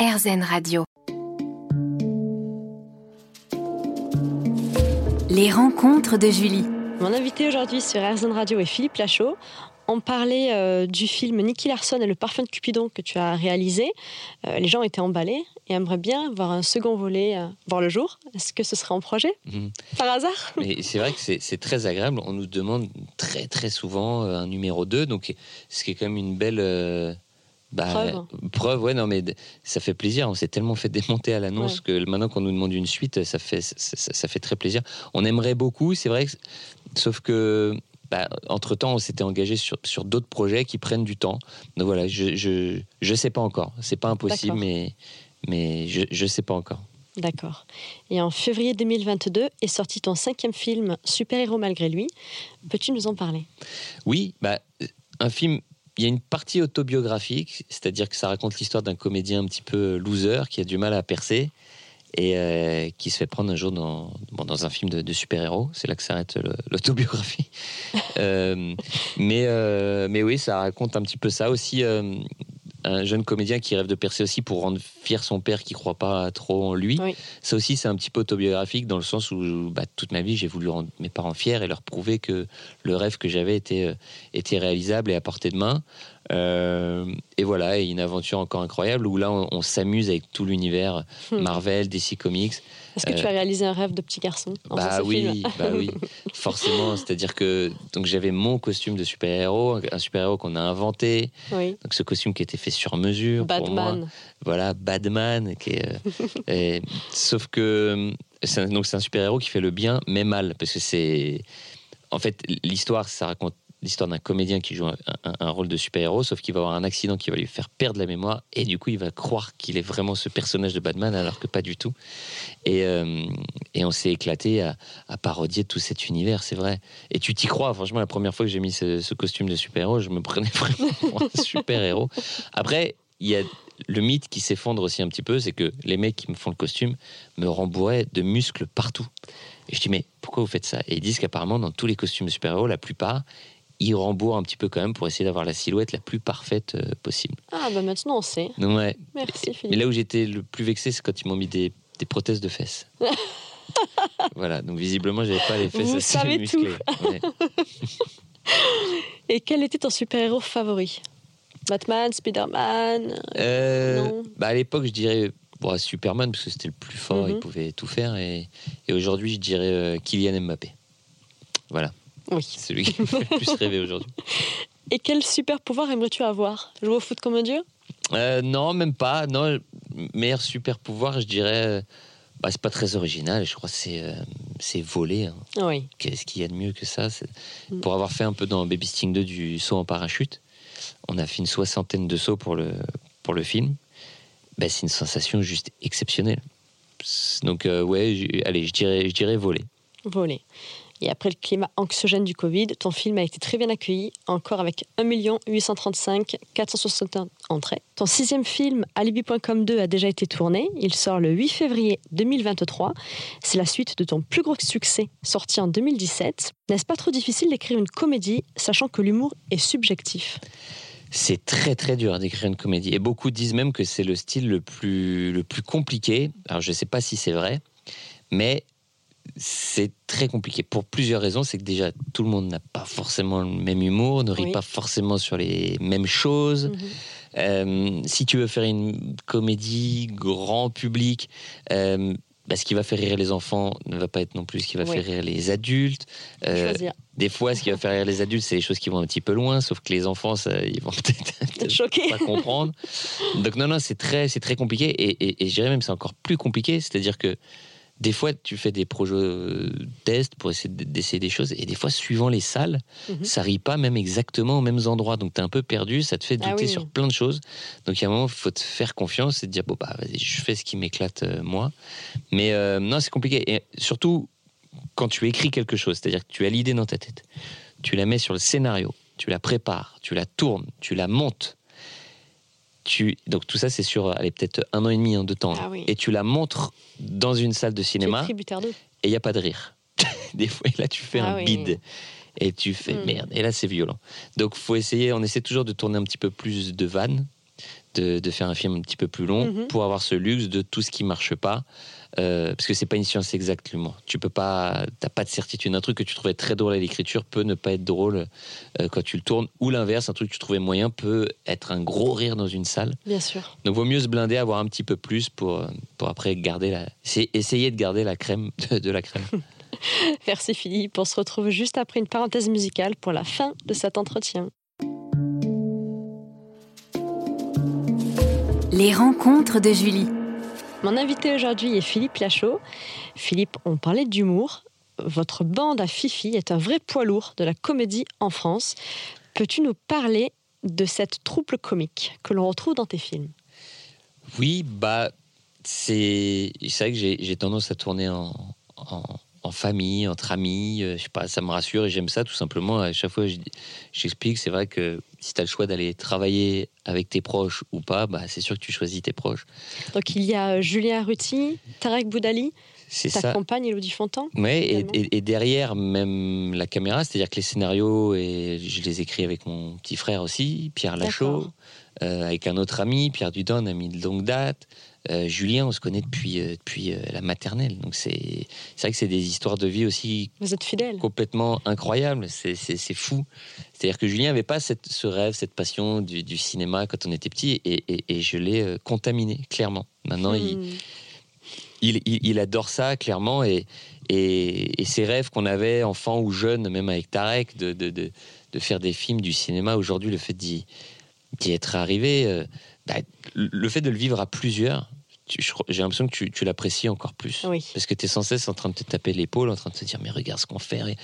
RZN Radio. Les rencontres de Julie. Mon invité aujourd'hui sur RZN Radio est Philippe Lachaud. On parlait euh, du film Nicky Larson et le parfum de Cupidon que tu as réalisé. Euh, les gens étaient emballés et aimeraient bien voir un second volet euh, voir le jour. Est-ce que ce serait en projet Mhm. Par hasard Mais c'est vrai que c'est c'est très agréable. On nous demande très très souvent un numéro 2, donc ce qui est quand même une belle euh, bah, Preuve. preuve, ouais, non, mais ça fait plaisir. On s'est tellement fait démonter à l'annonce que maintenant qu'on nous demande une suite, ça fait, ça, ça- ça fait très plaisir. On aimerait beaucoup, c'est vrai, sauf que. Bah, entre temps, on s'était engagé sur, sur d'autres projets qui prennent du temps. Donc voilà, je je, je sais pas encore. C'est pas impossible, mais mais je je sais pas encore. D'accord. Et en février 2022 est sorti ton cinquième film Super-héros malgré lui. Peux-tu nous en parler? Oui, bah, un film. Il y a une partie autobiographique, c'est-à-dire que ça raconte l'histoire d'un comédien un petit peu loser qui a du mal à percer et euh, qui se fait prendre un jour dans, dans un film de, super-héros. C'est là que s'arrête l'autobiographie. Euh, mais, euh, mais oui, ça raconte un petit peu ça aussi. Un jeune comédien qui rêve de percer aussi pour rendre fier son père qui croit pas trop en lui. Oui. Ça aussi, c'est un petit peu autobiographique dans le sens où bah, toute ma vie, j'ai voulu rendre mes parents fiers et leur prouver que le rêve que j'avais était, euh, était réalisable et à portée de main. Euh, et voilà, et une aventure encore incroyable où là, on, on s'amuse avec tout l'univers Hmm. Marvel, DC Comics. Est-ce que tu Euh, as réalisé un rêve de petit garçon Bah oui, bah oui, forcément. C'est-à-dire que donc j'avais mon costume de super-héros, un super-héros qu'on a inventé. Oui. Donc ce costume qui était fait sur mesure pour moi. Batman. Voilà, Badman. Qui est, euh, et- sauf que c'est un, donc c'est un super-héros qui fait le bien mais mal parce que c'est en fait l'histoire ça raconte l'histoire d'un comédien qui joue un, rôle de super-héros sauf qu'il va avoir un accident qui va lui faire perdre la mémoire et du coup il va croire qu'il est vraiment ce personnage de Batman alors que pas du tout. Et, euh, et on s'est éclaté à, parodier tout cet univers c'est vrai. Et tu t'y crois franchement la première fois que j'ai mis ce, ce costume de super-héros je me prenais vraiment pour un super-héros. Après il y a le mythe qui s'effondre aussi un petit peu, c'est que les mecs qui me font le costume me rembourraient de muscles partout. Et je dis, mais pourquoi vous faites ça? Et ils disent qu'apparemment, dans tous les costumes de super-héros, la plupart, ils rembourrent un petit peu quand même pour essayer d'avoir la silhouette la plus parfaite euh, possible. Ah, bah maintenant on sait. Ouais. Merci Mais Philippe. là où j'étais le plus vexé, c'est quand ils m'ont mis des, des prothèses de fesses. voilà, donc visiblement, j'avais pas les fesses Vous assez savez musclées. Ouais. Et quel était ton super-héros favori? Batman, Spider-Man Euh, Non? bah à l'époque, je dirais bon, Superman, parce que c'était le plus fort, Mhm. il pouvait tout faire. Et, et aujourd'hui, je dirais euh, Kylian Mbappé. Voilà, Oui. c'est celui qui me fait le plus rêver aujourd'hui. Et quel super pouvoir aimerais-tu avoir? Jouer au foot comme un dieu? Euh, non, même pas. Non, meilleur super pouvoir, je dirais. euh, Bah, c'est pas très original. Je crois que c'est euh, c'est voler. hein. Oui. Qu'est-ce qu'il y a de mieux que ça? C'est- Mm. Pour avoir fait un peu dans Baby Sting 2 du saut en parachute, on a fait une soixantaine de sauts pour le, pour le film. Bah, c'est une sensation juste exceptionnelle. Donc, euh, ouais, allez, je dirais, je dirais voler. Voler. Et après le climat anxiogène du Covid, ton film a été très bien accueilli, encore avec 1 835 461 entrées. Ton sixième film, Alibi.com 2, a déjà été tourné. Il sort le 8 février 2023. C'est la suite de ton plus gros succès, sorti en 2017. N'est-ce pas trop difficile d'écrire une comédie, sachant que l'humour est subjectif? C'est très très dur d'écrire une comédie. Et beaucoup disent même que c'est le style le plus, le plus compliqué. Alors je ne sais pas si c'est vrai, mais c'est très compliqué pour plusieurs raisons. C'est que déjà, tout le monde n'a pas forcément le même humour, ne rit Oui. pas forcément sur les mêmes choses. Mhm. Euh, si tu veux faire une comédie grand public, euh, bah, ce qui va faire rire les enfants ne va pas être non plus ce qui va Oui. faire rire les adultes. Euh, des fois, ce qui va faire rire les adultes, c'est les choses qui vont un petit peu loin, sauf que les enfants, ça, ils vont peut-être Choqué. pas comprendre. Donc non, non, c'est très, c'est très compliqué. Et, et, et je dirais même c'est encore plus compliqué. C'est-à-dire que des fois, tu fais des projets euh, tests pour essayer d'essayer des choses. Et des fois, suivant les salles, Mhm. ça rit pas même exactement aux mêmes endroits. Donc tu es un peu perdu, ça te fait Ah douter oui. sur plein de choses. Donc il y a un moment, il faut te faire confiance et te dire, bon, bah vas-y, je fais ce qui m'éclate euh, moi. Mais euh, non, c'est compliqué. Et surtout, quand tu écris quelque chose, c'est-à-dire que tu as l'idée dans ta tête, tu la mets sur le scénario, tu la prépares, tu la tournes, tu la montes. Tu... Donc tout ça, c'est sur allez, peut-être un an et demi, un de temps. Ah oui. Et tu la montres dans une salle de cinéma et il n'y a pas de rire. Des fois, et là, tu fais Ah un oui. bide. Et tu fais Hmm. merde. Et là, c'est violent. Donc, faut essayer, on essaie toujours de tourner un petit peu plus de vannes. de, de faire un film un petit peu plus long Mhm. pour avoir ce luxe de tout ce qui marche pas. Euh, parce que c'est pas une science exacte l'humour. Tu peux pas, t'as pas de certitude. Un truc que tu trouvais très drôle à l'écriture peut ne pas être drôle euh, quand tu le tournes, ou l'inverse, un truc que tu trouvais moyen peut être un gros rire dans une salle. Bien sûr. Donc vaut mieux se blinder, avoir un petit peu plus pour pour après garder la, c'est essayer de garder la crème de, de la crème. Merci Philippe. On se retrouve juste après une parenthèse musicale pour la fin de cet entretien. Les rencontres de Julie. Mon invité aujourd'hui est Philippe Lachaud. Philippe, on parlait d'humour. Votre bande à Fifi est un vrai poids lourd de la comédie en France. Peux-tu nous parler de cette troupe comique que l'on retrouve dans tes films? Oui, bah, c'est vrai que j'ai tendance à tourner en, en famille, entre amis. euh, je sais pas, ça me rassure et j'aime ça tout simplement. À chaque fois, je- j'explique, c'est vrai que si tu as le choix d'aller travailler avec tes proches ou pas, bah, c'est sûr que tu choisis tes proches. Donc il y a euh, Julien Arruti, Tarek Boudali, C'est ça. compagne Elodie Fontan. Ouais, et, également. et- et derrière même la caméra, c'est-à-dire que les scénarios, et je les écris avec mon petit frère aussi, Pierre Lachaud, euh, avec un autre ami, Pierre Dudon, ami de longue date. Euh, Julien, on se connaît depuis, euh, depuis la maternelle. Donc c'est vrai que c'est des histoires de vie aussi Vous êtes fidèles. complètement incroyables. C'est- fou. C'est-à-dire que Julien n'avait pas cette, ce rêve, cette passion du, du cinéma quand on était petit, et, je l'ai contaminé, clairement. Maintenant, il, Hmm. il, il- il adore ça, clairement, et, et, et ces rêves qu'on avait, enfant ou jeune, même avec Tarek, de, de, de, de faire des films, du cinéma, aujourd'hui, le fait d'y être arrivé, euh, bah, le fait de le vivre à plusieurs, j'ai l'impression que tu, tu l'apprécies encore plus. Oui. Parce que tu es sans cesse en train de te taper l'épaule, en train de te dire, mais regarde ce qu'on fait. Et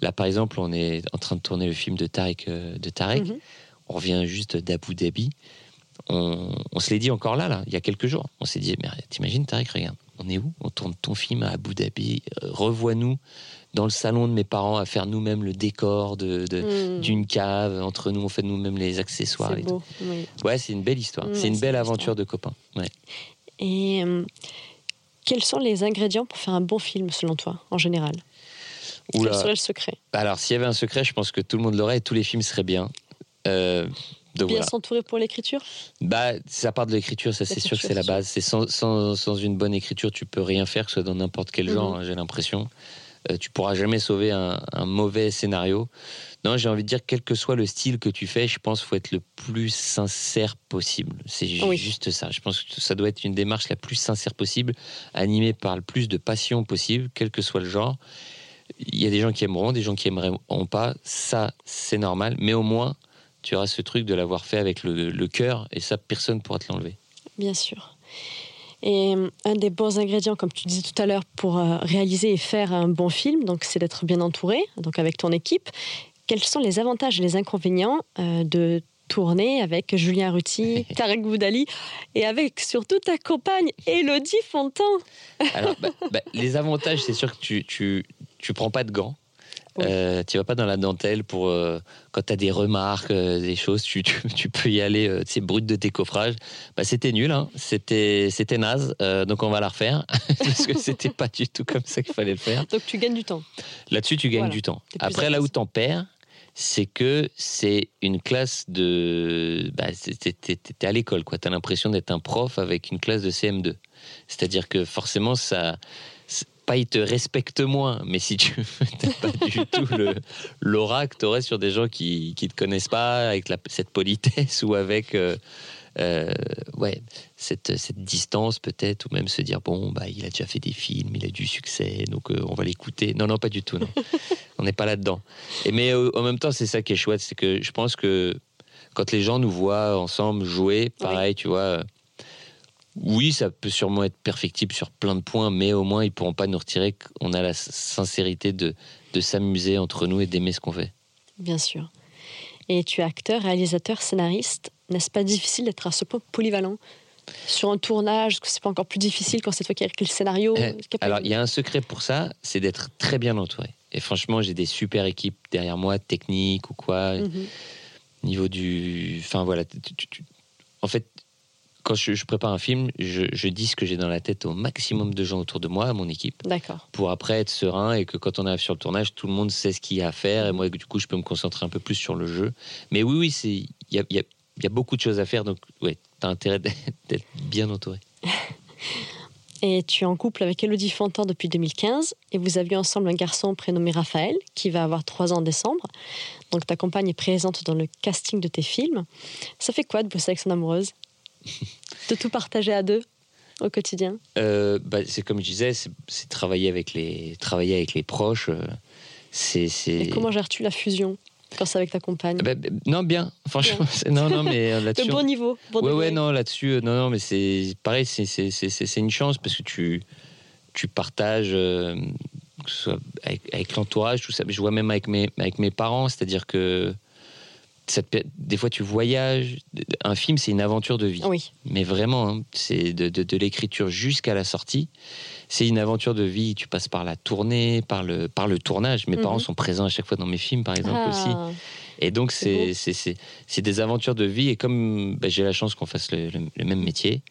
là, par exemple, on est en train de tourner le film de Tarek. euh, de Tarek. Mhm. On revient juste d'Abu Dhabi. On, on se l'est dit encore là, là, il y a quelques jours. On s'est dit, mais t'imagines, Tarek, regarde, on est où? On tourne ton film à Abu Dhabi. euh, Revois-nous dans le salon de mes parents à faire nous-mêmes le décor de, de- Hmm. d'une cave. Entre nous, on fait nous-mêmes les accessoires. C'est et tout. beau. oui. Ouais, c'est une belle histoire. Mm, c'est une belle aventure de copains. Ouais. Et euh, quels sont les ingrédients pour faire un bon film selon toi, en général? Oula. Quel serait le secret? Alors, s'il y avait un secret, je pense que tout le monde l'aurait et tous les films seraient bien. Euh, donc Bien voilà. s'entourer pour l'écriture? Bah, ça part de l'écriture, ça c'est sûr que c'est la base. C'est sans, sans, sans une bonne écriture, tu peux rien faire, que ce soit dans n'importe quel Mhm. genre, hein, j'ai l'impression. Euh, tu pourras jamais sauver un, un mauvais scénario. Non, j'ai envie de dire, quel que soit le style que tu fais, je pense qu'il faut être le plus sincère possible. C'est Oui. juste ça. Je pense que ça doit être une démarche la plus sincère possible, animée par le plus de passion possible, quel que soit le genre. Il y a des gens qui aimeront, des gens qui aimeront pas. Ça, c'est normal. Mais au moins, tu auras ce truc de l'avoir fait avec le, le cœur, et ça, personne ne pourra te l'enlever. Bien sûr. Et euh, un des bons ingrédients, comme tu disais tout à l'heure, pour euh, réaliser et faire un bon film, donc c'est d'être bien entouré, donc avec ton équipe. Quels sont les avantages et les inconvénients euh, de tourner avec Julien Ruti, Tarek Boudali et avec surtout ta compagne Elodie Fontan? Alors, bah, bah, les avantages, c'est sûr que tu, tu, tu prends pas de gants. Oui. Euh, tu vas pas dans la dentelle pour euh, quand tu as des remarques, euh, des choses, tu, tu, tu peux y aller, euh, tu sais, brut de tes coffrages. Bah, c'était nul, hein. c'était, c'était naze, euh, donc on va la refaire parce que c'était pas du tout comme ça qu'il fallait le faire. Donc tu gagnes du temps. Là-dessus, tu gagnes Voilà, du temps. Après, là où t'en perds, c'est que c'est une classe de. Bah, c'est- t'es, à l'école, quoi. T'as l'impression d'être un prof avec une classe de CM2. C'est-à-dire que forcément, ça. Pas ils te respectent moins, mais si tu n'as pas du tout le, l'aura que tu aurais sur des gens qui ne te connaissent pas, avec la- cette politesse ou avec euh, euh, ouais, cette, cette distance peut-être, ou même se dire bon, bah, il a déjà fait des films, il a du succès, donc euh, on va l'écouter. Non, non, pas du tout, non. on n'est pas là-dedans. Et mais en même temps, c'est ça qui est chouette, c'est que je pense que quand les gens nous voient ensemble jouer, pareil, tu vois. Oui, ça peut sûrement être perfectible sur plein de points, mais au moins ils pourront pas nous retirer qu'on a la sincérité de, de s'amuser entre nous et d'aimer ce qu'on fait. Bien sûr. Et tu es acteur, réalisateur, scénariste. N'est-ce pas difficile d'être à ce point polyvalent sur un tournage? Est-ce que c'est pas encore plus difficile quand c'est toi qui as écrit le scénario Eh, qu'il y a Alors, il y a un secret pour ça, c'est d'être très bien entouré. Et franchement, j'ai des super équipes derrière moi, techniques ou quoi, Mhm. niveau du. Enfin, voilà. tu- tu- tu- En fait, quand je, je prépare un film, je, je dis ce que j'ai dans la tête au maximum de gens autour de moi, à mon équipe, D'accord. pour après être serein et que quand on arrive sur le tournage, tout le monde sait ce qu'il y a à faire. Et moi, du coup, je peux me concentrer un peu plus sur le jeu. Mais oui, oui, il y a- y a- il y a beaucoup de choses à faire, donc ouais, tu as intérêt d'être bien entouré. Et tu es en couple avec Elodie Fontan depuis 2015 et vous avez eu ensemble un garçon prénommé Raphaël qui va avoir 3 ans en décembre. Donc ta compagne est présente dans le casting de tes films. Ça fait quoi de bosser avec son amoureuse? De tout partager à deux au quotidien euh, bah, C'est comme je disais, c'est travailler avec les, travailler avec les proches. Euh, c'est, Et comment gères-tu la fusion quand c'est avec ta compagne bah, bah, Non, bien. Franchement, non, non, mais euh, là-dessus. De bon niveau. Bon ouais, ouais, non, là-dessus, non, non, mais c'est pareil, c'est une chance parce que tu, tu partages, euh, que ce soit avec, l'entourage, tout ça. Mais je vois même avec mes, avec mes parents, c'est-à-dire que des fois tu voyages. Un film, c'est une aventure de vie. Oui. Mais vraiment, hein, c'est de, de, l'écriture jusqu'à la sortie. C'est une aventure de vie. Tu passes par la tournée, par le, par le tournage. Mes parents mhm. sont présents à chaque fois dans mes films, par exemple, aussi. Ah. Et donc, c'est des aventures de vie. Et comme bah, j'ai la chance qu'on fasse le, même métier,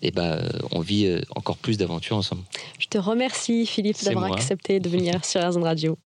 et bah, on vit euh, encore plus d'aventures ensemble. Je te remercie, Philippe, d'avoir accepté de venir sur Airzone Radio.